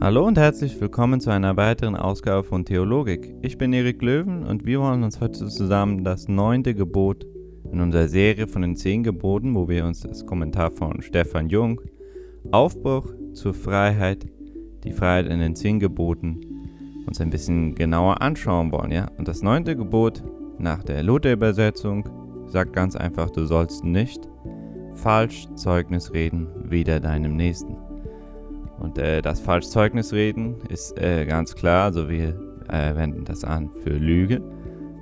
Hallo und herzlich willkommen zu einer weiteren Ausgabe von Theologik. Ich bin Erik Löwen und wir wollen uns heute zusammen das neunte Gebot in unserer Serie von den zehn Geboten, wo wir uns das Kommentar von Stefan Jung, Aufbruch zur Freiheit, die Freiheit in den zehn Geboten, uns ein bisschen genauer anschauen wollen. Ja? Und das neunte Gebot nach der Luther-Übersetzung sagt ganz einfach, du sollst nicht falsch Zeugnis reden, wider deinem Nächsten. Und äh, das Falschzeugnis reden ist äh, ganz klar, also wir äh, wenden das an für Lüge.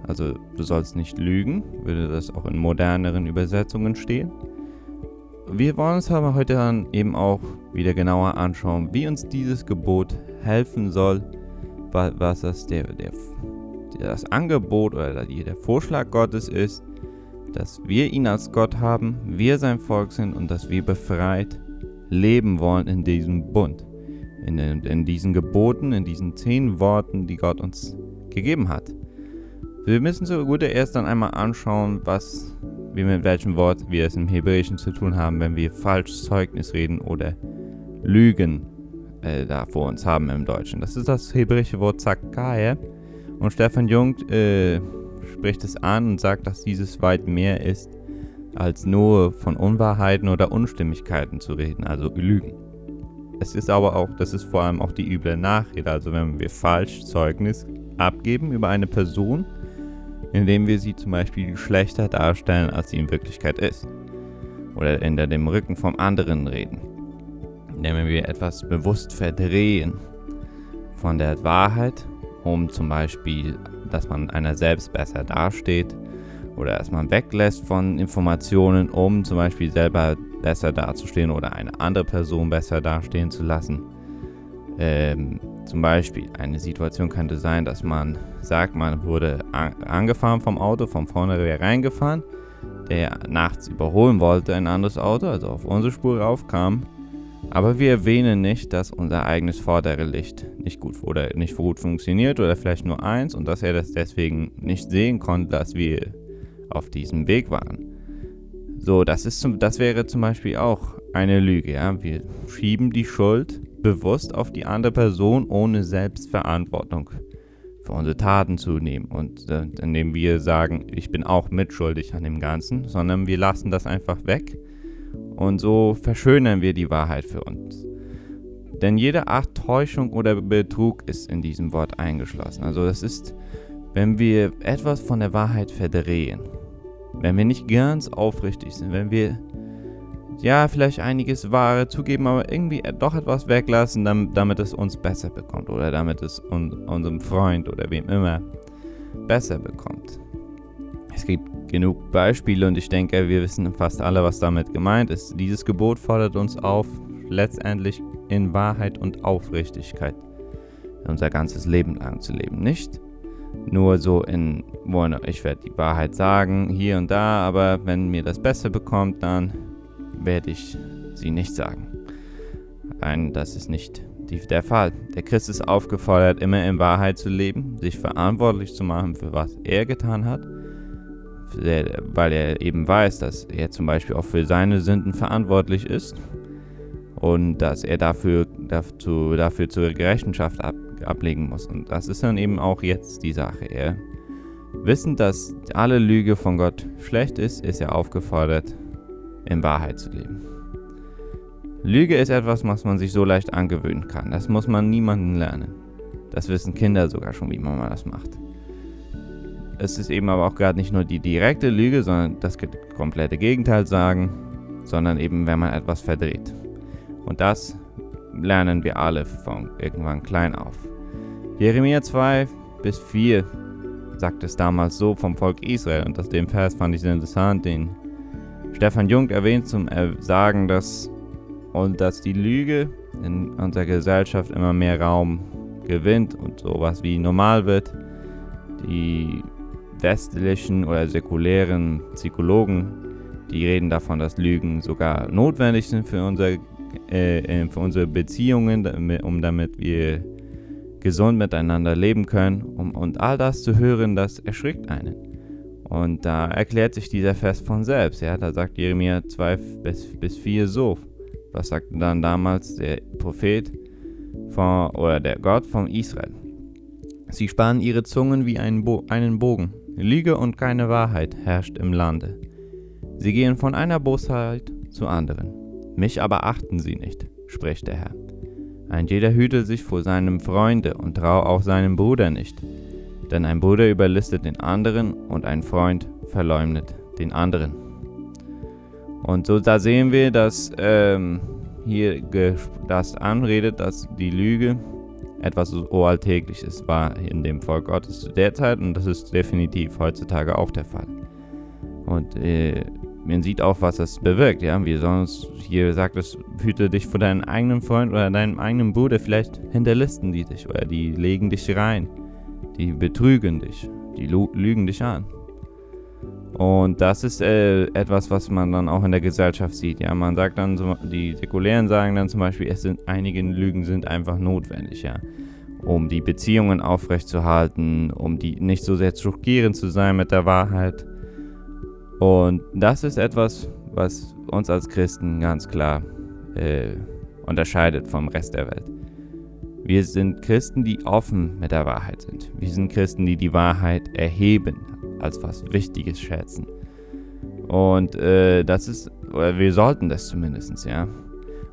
Also du sollst nicht lügen, würde das auch in moderneren Übersetzungen stehen. Wir wollen uns aber heute dann eben auch wieder genauer anschauen, wie uns dieses Gebot helfen soll, was das, der, der, das Angebot oder der Vorschlag Gottes ist, dass wir ihn als Gott haben, wir sein Volk sind und dass wir befreit leben wollen in diesem Bund, in, in diesen Geboten, in diesen zehn Worten, die Gott uns gegeben hat. Wir müssen so gut erst dann einmal anschauen, was wir mit welchem Wort wir es im Hebräischen zu tun haben, wenn wir falsch Zeugnis reden oder Lügen äh, da vor uns haben im Deutschen. Das ist das hebräische Wort Zakae. Und Stefan Jung äh, spricht es an und sagt, dass dieses weit mehr ist als nur von Unwahrheiten oder Unstimmigkeiten zu reden, also Lügen. Es ist aber auch, das ist vor allem auch die üble Nachrede, also wenn wir falsch Zeugnis abgeben über eine Person, indem wir sie zum Beispiel schlechter darstellen, als sie in Wirklichkeit ist. Oder hinter dem Rücken vom anderen reden. Indem wir etwas bewusst verdrehen von der Wahrheit, um zum Beispiel, dass man einer selbst besser dasteht oder man weglässt von Informationen, um zum Beispiel selber besser dazustehen oder eine andere Person besser dastehen zu lassen. Ähm, zum Beispiel eine Situation könnte sein, dass man sagt, man wurde angefahren vom Auto, von vorne reingefahren, der nachts überholen wollte ein anderes Auto, also auf unsere Spur raufkam. Aber wir erwähnen nicht, dass unser eigenes Vorderlicht nicht gut oder nicht gut funktioniert oder vielleicht nur eins und dass er das deswegen nicht sehen konnte, dass wir auf diesem Weg waren. So, das, ist zum, das wäre zum Beispiel auch eine Lüge. Ja? Wir schieben die Schuld bewusst auf die andere Person, ohne Selbstverantwortung für unsere Taten zu nehmen. Und äh, indem wir sagen, ich bin auch mitschuldig an dem Ganzen, sondern wir lassen das einfach weg. Und so verschönern wir die Wahrheit für uns. Denn jede Art Täuschung oder Betrug ist in diesem Wort eingeschlossen. Also das ist, wenn wir etwas von der Wahrheit verdrehen wenn wir nicht ganz aufrichtig sind, wenn wir ja vielleicht einiges Wahre zugeben, aber irgendwie doch etwas weglassen, damit es uns besser bekommt oder damit es un unserem Freund oder wem immer besser bekommt. Es gibt genug Beispiele und ich denke, wir wissen fast alle, was damit gemeint ist. Dieses Gebot fordert uns auf, letztendlich in Wahrheit und Aufrichtigkeit unser ganzes Leben lang zu leben. Nicht nur so in, ich werde die Wahrheit sagen, hier und da, aber wenn mir das besser bekommt, dann werde ich sie nicht sagen. Nein, das ist nicht die, der Fall. Der Christ ist aufgefordert, immer in Wahrheit zu leben, sich verantwortlich zu machen für was er getan hat, weil er eben weiß, dass er zum Beispiel auch für seine Sünden verantwortlich ist und dass er dafür, dafür, dafür zur Rechenschaft ab, ablegen muss. Und das ist dann eben auch jetzt die Sache. Er, wissend, dass alle Lüge von Gott schlecht ist, ist er aufgefordert, in Wahrheit zu leben. Lüge ist etwas, was man sich so leicht angewöhnen kann. Das muss man niemandem lernen. Das wissen Kinder sogar schon, wie man das macht. Es ist eben aber auch gerade nicht nur die direkte Lüge, sondern das komplette Gegenteil sagen, sondern eben, wenn man etwas verdreht. Und das lernen wir alle von irgendwann klein auf. Jeremia 2 bis 4 sagt es damals so vom Volk Israel und das den Vers fand ich sehr interessant, den Stefan Jung erwähnt zum Sagen, dass und dass die Lüge in unserer Gesellschaft immer mehr Raum gewinnt und sowas wie normal wird. Die westlichen oder säkulären Psychologen, die reden davon, dass Lügen sogar notwendig sind für unser äh, äh, für unsere Beziehungen, um damit wir gesund miteinander leben können. Um, und all das zu hören, das erschrickt einen. Und da erklärt sich dieser Vers von selbst. Ja? Da sagt Jeremia 2 bis, bis 4 so. Was sagte dann damals der Prophet? von, oder der Gott von Israel. Sie spannen ihre Zungen wie einen, Bo einen Bogen. Lüge und keine Wahrheit herrscht im Lande. Sie gehen von einer Bosheit zur anderen. Mich aber achten sie nicht, spricht der Herr. Ein jeder hüte sich vor seinem Freunde und trau auch seinem Bruder nicht. Denn ein Bruder überlistet den anderen und ein Freund verleumdet den anderen. Und so da sehen wir, dass ähm, hier das anredet, dass die Lüge etwas so Alltägliches war in dem Volk Gottes zu der Zeit und das ist definitiv heutzutage auch der Fall. Und äh, man sieht auch, was das bewirkt. Ja, wie sonst hier sagt es, hüte dich vor deinem eigenen Freund oder deinem eigenen Bruder. Vielleicht hinterlisten die dich oder die legen dich rein, die betrügen dich, die lügen dich an. Und das ist äh, etwas, was man dann auch in der Gesellschaft sieht. Ja, man sagt dann, die Säkulären sagen dann zum Beispiel, es sind einige Lügen sind einfach notwendig, ja, um die Beziehungen aufrechtzuerhalten, um die nicht so sehr schockierend zu sein mit der Wahrheit. Und das ist etwas, was uns als Christen ganz klar äh, unterscheidet vom Rest der Welt. Wir sind Christen, die offen mit der Wahrheit sind. Wir sind Christen, die die Wahrheit erheben, als was Wichtiges schätzen. Und äh, das ist, oder wir sollten das zumindest, ja.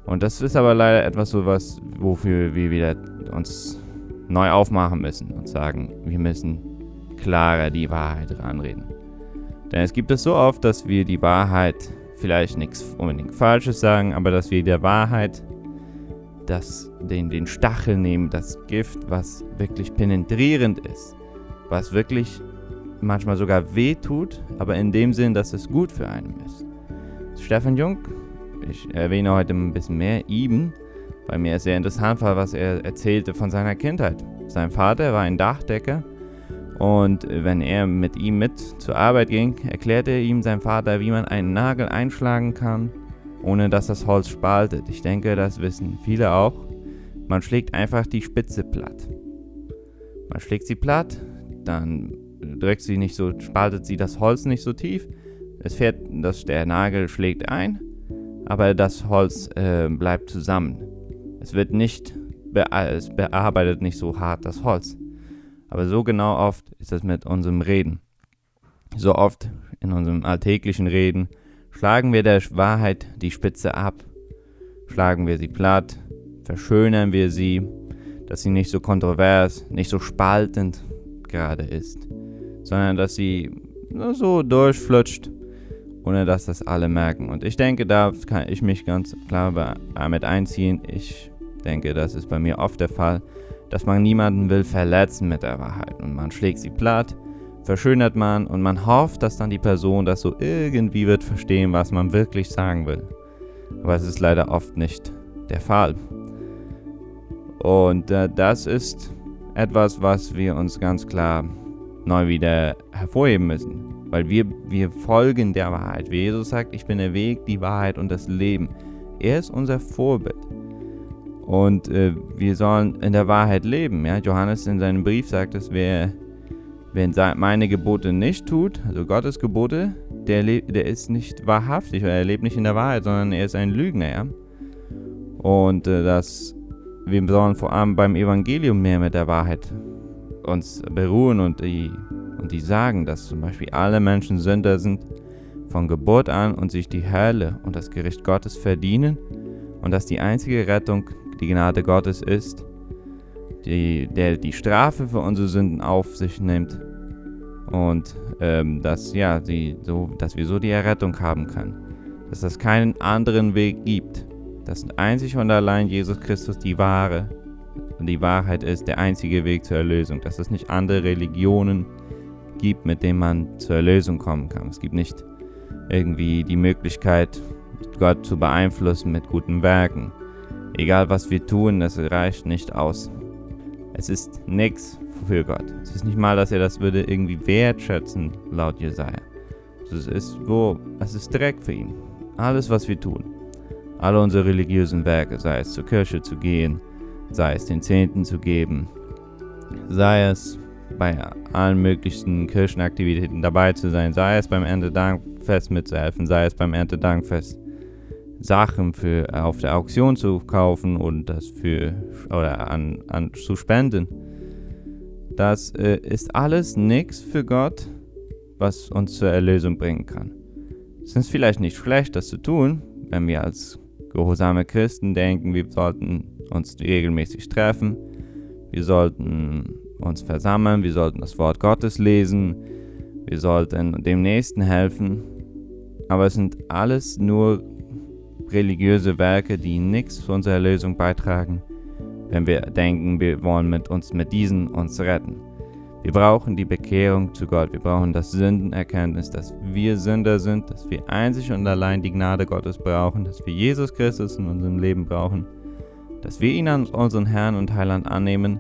Und das ist aber leider etwas so was, wofür wir wieder uns neu aufmachen müssen und sagen, wir müssen klarer die Wahrheit ranreden. Denn es gibt es so oft, dass wir die Wahrheit vielleicht nichts unbedingt Falsches sagen, aber dass wir der Wahrheit das, den, den Stachel nehmen, das Gift, was wirklich penetrierend ist, was wirklich manchmal sogar weh tut, aber in dem Sinn, dass es gut für einen ist. Stefan Jung, ich erwähne heute ein bisschen mehr ihm, weil mir es sehr interessant war, was er erzählte von seiner Kindheit. Sein Vater war ein Dachdecker und wenn er mit ihm mit zur Arbeit ging, erklärte ihm sein Vater, wie man einen Nagel einschlagen kann, ohne dass das Holz spaltet. Ich denke, das wissen viele auch. Man schlägt einfach die Spitze platt. Man schlägt sie platt, dann drückt sie nicht so, spaltet sie das Holz nicht so tief. Es fährt, dass der Nagel schlägt ein, aber das Holz äh, bleibt zusammen. Es wird nicht, es bearbeitet nicht so hart das Holz. Aber so genau oft ist es mit unserem Reden. So oft in unserem alltäglichen Reden schlagen wir der Wahrheit die Spitze ab, schlagen wir sie platt, verschönern wir sie, dass sie nicht so kontrovers, nicht so spaltend gerade ist sondern dass sie so durchflutscht, ohne dass das alle merken. Und ich denke, da kann ich mich ganz klar damit einziehen. Ich denke, das ist bei mir oft der Fall, dass man niemanden will verletzen mit der Wahrheit. Und man schlägt sie platt, verschönert man und man hofft, dass dann die Person das so irgendwie wird verstehen, was man wirklich sagen will. Aber es ist leider oft nicht der Fall. Und äh, das ist etwas, was wir uns ganz klar neu wieder hervorheben müssen. Weil wir, wir folgen der Wahrheit. Wie Jesus sagt, ich bin der Weg, die Wahrheit und das Leben. Er ist unser Vorbild. Und äh, wir sollen in der Wahrheit leben. Ja? Johannes in seinem Brief sagt es, wer, wer meine Gebote nicht tut, also Gottes Gebote, der, der ist nicht wahrhaftig oder er lebt nicht in der Wahrheit, sondern er ist ein Lügner. Ja? Und äh, das, wir sollen vor allem beim Evangelium mehr mit der Wahrheit uns beruhen und die, und die sagen, dass zum Beispiel alle Menschen Sünder sind von Geburt an und sich die Hölle und das Gericht Gottes verdienen und dass die einzige Rettung die Gnade Gottes ist, die, der die Strafe für unsere Sünden auf sich nimmt und ähm, dass, ja, die, so, dass wir so die Errettung haben können. Dass es keinen anderen Weg gibt. Dass einzig und allein Jesus Christus die wahre und die Wahrheit ist der einzige Weg zur Erlösung, dass es nicht andere Religionen gibt, mit denen man zur Erlösung kommen kann. Es gibt nicht irgendwie die Möglichkeit, Gott zu beeinflussen mit guten Werken. Egal was wir tun, das reicht nicht aus. Es ist nichts für Gott. Es ist nicht mal, dass er das würde irgendwie wertschätzen, laut Jesaja. Es ist wo, es ist Dreck für ihn. Alles, was wir tun. Alle unsere religiösen Werke, sei es zur Kirche zu gehen, sei es den Zehnten zu geben, sei es bei allen möglichen Kirchenaktivitäten dabei zu sein, sei es beim Erntedankfest mitzuhelfen, sei es beim Erntedankfest Sachen für auf der Auktion zu kaufen und das für oder an, an zu spenden. Das äh, ist alles nichts für Gott, was uns zur Erlösung bringen kann. Es ist vielleicht nicht schlecht, das zu tun, wenn wir als gehorsame Christen denken, wir sollten uns regelmäßig treffen, wir sollten uns versammeln, wir sollten das Wort Gottes lesen, wir sollten dem Nächsten helfen. Aber es sind alles nur religiöse Werke, die nichts zu unserer Erlösung beitragen, wenn wir denken, wir wollen mit uns mit diesen uns retten. Wir brauchen die Bekehrung zu Gott. Wir brauchen das Sündenerkenntnis, dass wir Sünder sind, dass wir einzig und allein die Gnade Gottes brauchen, dass wir Jesus Christus in unserem Leben brauchen, dass wir ihn als unseren Herrn und Heiland annehmen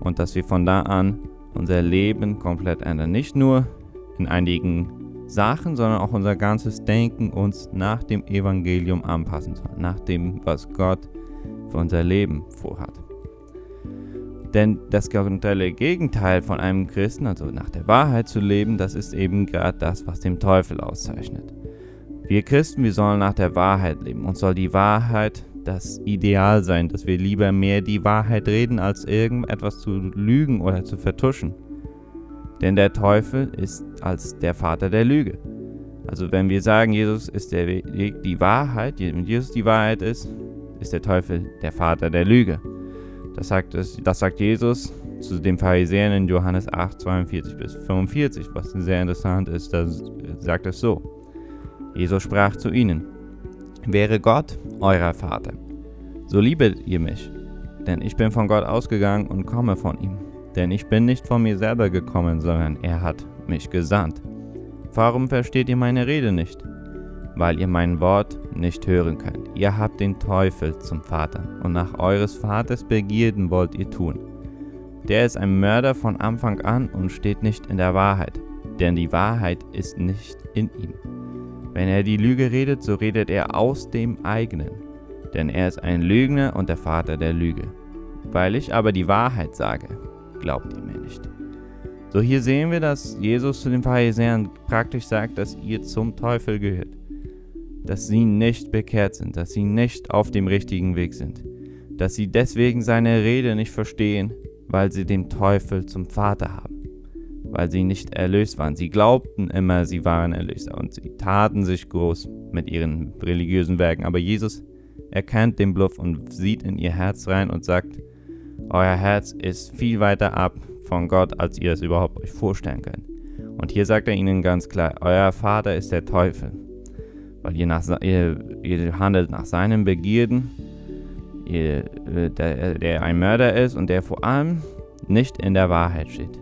und dass wir von da an unser Leben komplett ändern. Nicht nur in einigen Sachen, sondern auch unser ganzes Denken uns nach dem Evangelium anpassen soll, nach dem, was Gott für unser Leben vorhat. Denn das generelle Gegenteil von einem Christen, also nach der Wahrheit zu leben, das ist eben gerade das, was dem Teufel auszeichnet. Wir Christen, wir sollen nach der Wahrheit leben. Uns soll die Wahrheit das Ideal sein, dass wir lieber mehr die Wahrheit reden, als irgendetwas zu lügen oder zu vertuschen. Denn der Teufel ist als der Vater der Lüge. Also wenn wir sagen, Jesus ist der Weg, die Wahrheit, wenn Jesus die Wahrheit ist, ist der Teufel der Vater der Lüge. Das sagt, es, das sagt Jesus zu den Pharisäern in Johannes 8, 42 bis 45, was sehr interessant ist, da sagt es so. Jesus sprach zu ihnen, wäre Gott euer Vater, so liebet ihr mich, denn ich bin von Gott ausgegangen und komme von ihm. Denn ich bin nicht von mir selber gekommen, sondern er hat mich gesandt. Warum versteht ihr meine Rede nicht? Weil ihr mein Wort nicht hören könnt. Ihr habt den Teufel zum Vater, und nach eures Vaters Begierden wollt ihr tun. Der ist ein Mörder von Anfang an und steht nicht in der Wahrheit, denn die Wahrheit ist nicht in ihm. Wenn er die Lüge redet, so redet er aus dem eigenen, denn er ist ein Lügner und der Vater der Lüge. Weil ich aber die Wahrheit sage, glaubt ihr mir nicht. So hier sehen wir, dass Jesus zu den Pharisäern praktisch sagt, dass ihr zum Teufel gehört. Dass sie nicht bekehrt sind, dass sie nicht auf dem richtigen Weg sind. Dass sie deswegen seine Rede nicht verstehen, weil sie den Teufel zum Vater haben. Weil sie nicht erlöst waren. Sie glaubten immer, sie waren erlöst und sie taten sich groß mit ihren religiösen Werken. Aber Jesus erkennt den Bluff und sieht in ihr Herz rein und sagt, euer Herz ist viel weiter ab von Gott, als ihr es überhaupt euch vorstellen könnt. Und hier sagt er ihnen ganz klar, euer Vater ist der Teufel, weil ihr, nach, ihr, ihr handelt nach seinen Begierden, ihr, äh, der, der ein Mörder ist und der vor allem nicht in der Wahrheit steht.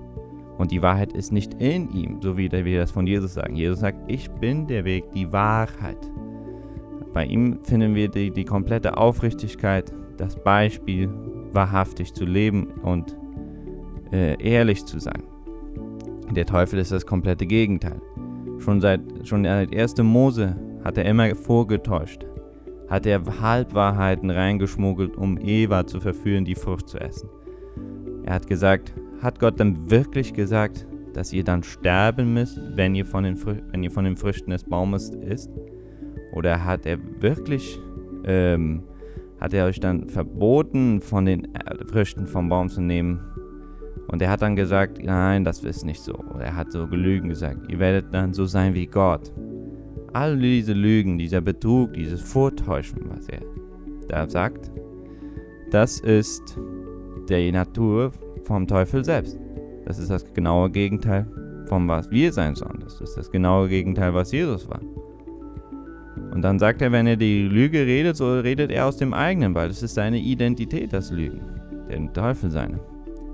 Und die Wahrheit ist nicht in ihm, so wie wir das von Jesus sagen. Jesus sagt, ich bin der Weg, die Wahrheit. Bei ihm finden wir die, die komplette Aufrichtigkeit, das Beispiel, wahrhaftig zu leben und äh, ehrlich zu sein. Der Teufel ist das komplette Gegenteil. Schon seit schon seit 1. Mose hat er immer vorgetäuscht, hat er Halbwahrheiten reingeschmuggelt, um Eva zu verführen, die Frucht zu essen. Er hat gesagt, hat Gott dann wirklich gesagt, dass ihr dann sterben müsst, wenn ihr von den, wenn ihr von den Früchten des Baumes isst? Oder hat er wirklich ähm, hat er euch dann verboten, von den Früchten vom Baum zu nehmen. Und er hat dann gesagt, nein, das ist nicht so. Er hat so Gelügen gesagt, ihr werdet dann so sein wie Gott. All diese Lügen, dieser Betrug, dieses Vortäuschen, was er da sagt, das ist die Natur vom Teufel selbst. Das ist das genaue Gegenteil von was wir sein sollen. Das ist das genaue Gegenteil, was Jesus war. Und dann sagt er, wenn er die Lüge redet, so redet er aus dem eigenen, weil es ist seine Identität, das Lügen. Der Teufel seine.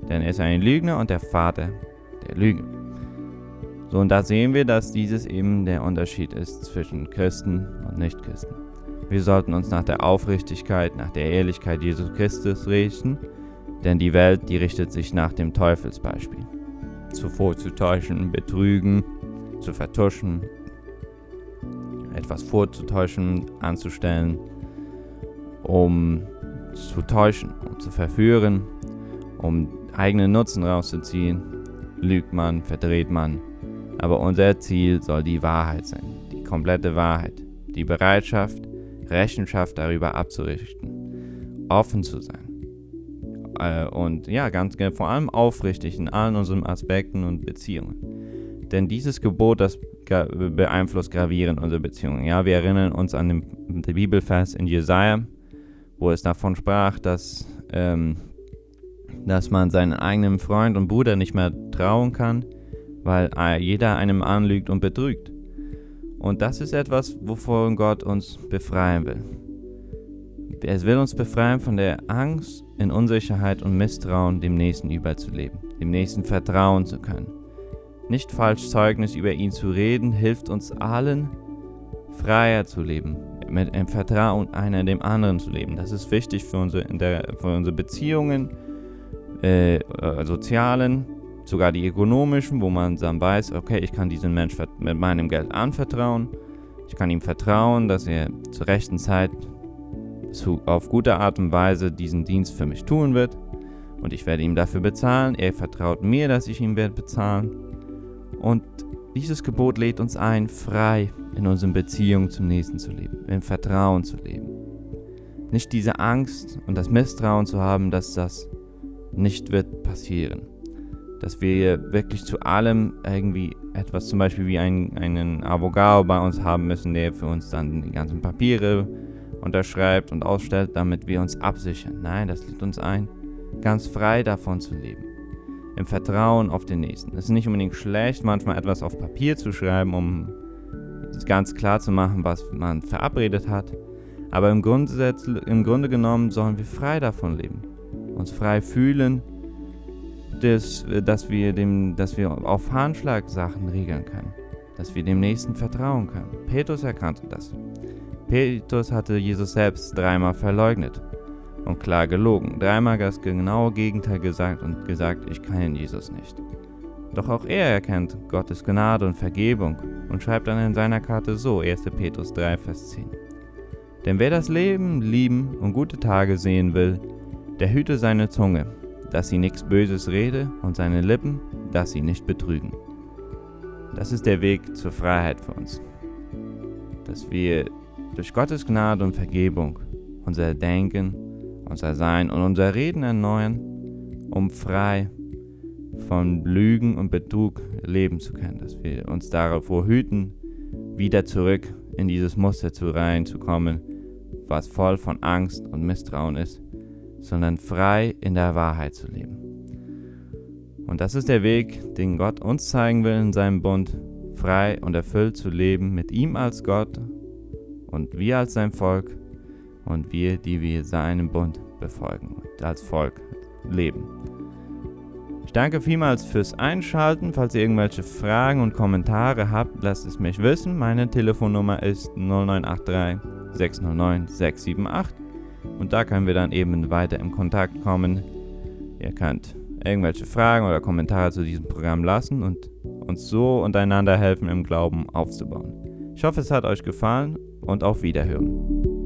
Denn er ist ein Lügner und der Vater der Lüge. So, und da sehen wir, dass dieses eben der Unterschied ist zwischen Christen und Nichtchristen. Wir sollten uns nach der Aufrichtigkeit, nach der Ehrlichkeit Jesus Christus richten, denn die Welt, die richtet sich nach dem Teufelsbeispiel. Zuvor zu täuschen, betrügen, zu vertuschen, etwas vorzutäuschen, anzustellen, um zu täuschen, um zu verführen, um eigenen Nutzen rauszuziehen, lügt man, verdreht man. Aber unser Ziel soll die Wahrheit sein, die komplette Wahrheit, die Bereitschaft, Rechenschaft darüber abzurichten, offen zu sein. Äh, und ja, ganz vor allem aufrichtig in allen unseren Aspekten und Beziehungen. Denn dieses Gebot, das beeinflusst gravierend unsere Beziehungen. Ja, wir erinnern uns an den, den Bibelvers in Jesaja, wo es davon sprach, dass, ähm, dass man seinen eigenen Freund und Bruder nicht mehr trauen kann, weil jeder einem anlügt und betrügt. Und das ist etwas, wovon Gott uns befreien will. Er will uns befreien von der Angst, in Unsicherheit und Misstrauen dem Nächsten überzuleben, dem Nächsten vertrauen zu können. Nicht falsch Zeugnis über ihn zu reden, hilft uns allen, freier zu leben, mit dem Vertrauen einer dem anderen zu leben. Das ist wichtig für unsere, der, für unsere Beziehungen, äh, äh, sozialen, sogar die ökonomischen, wo man dann weiß, okay, ich kann diesem Menschen mit meinem Geld anvertrauen. Ich kann ihm vertrauen, dass er zur rechten Zeit zu, auf gute Art und Weise diesen Dienst für mich tun wird. Und ich werde ihm dafür bezahlen. Er vertraut mir, dass ich ihm werde bezahlen. Und dieses Gebot lädt uns ein, frei in unseren Beziehungen zum Nächsten zu leben, im Vertrauen zu leben. Nicht diese Angst und das Misstrauen zu haben, dass das nicht wird passieren. Dass wir wirklich zu allem irgendwie etwas, zum Beispiel wie ein, einen Avogado bei uns haben müssen, der für uns dann die ganzen Papiere unterschreibt und ausstellt, damit wir uns absichern. Nein, das lädt uns ein, ganz frei davon zu leben im Vertrauen auf den Nächsten. Es ist nicht unbedingt schlecht, manchmal etwas auf Papier zu schreiben, um ganz klar zu machen, was man verabredet hat. Aber im, Grundsatz, im Grunde genommen sollen wir frei davon leben. Uns frei fühlen, dass, dass, wir, dem, dass wir auf Handschlag Sachen regeln können. Dass wir dem Nächsten vertrauen können. Petrus erkannte das. Petrus hatte Jesus selbst dreimal verleugnet und klar gelogen, dreimal das genaue Gegenteil gesagt und gesagt, ich kenne Jesus nicht. Doch auch er erkennt Gottes Gnade und Vergebung und schreibt dann in seiner Karte so 1. Petrus 3, Vers 10. Denn wer das Leben lieben und gute Tage sehen will, der hüte seine Zunge, dass sie nichts Böses rede und seine Lippen, dass sie nicht betrügen. Das ist der Weg zur Freiheit für uns. Dass wir durch Gottes Gnade und Vergebung unser Denken unser Sein und unser Reden erneuern, um frei von Lügen und Betrug leben zu können, dass wir uns davor hüten, wieder zurück in dieses Muster zu reinzukommen, was voll von Angst und Misstrauen ist, sondern frei in der Wahrheit zu leben. Und das ist der Weg, den Gott uns zeigen will in seinem Bund, frei und erfüllt zu leben mit ihm als Gott und wir als sein Volk und wir, die wir seinen Bund befolgen und als Volk leben. Ich danke vielmals fürs Einschalten. Falls ihr irgendwelche Fragen und Kommentare habt, lasst es mich wissen. Meine Telefonnummer ist 0983 609 678 und da können wir dann eben weiter in Kontakt kommen. Ihr könnt irgendwelche Fragen oder Kommentare zu diesem Programm lassen und uns so untereinander helfen, im Glauben aufzubauen. Ich hoffe, es hat euch gefallen und auf Wiederhören.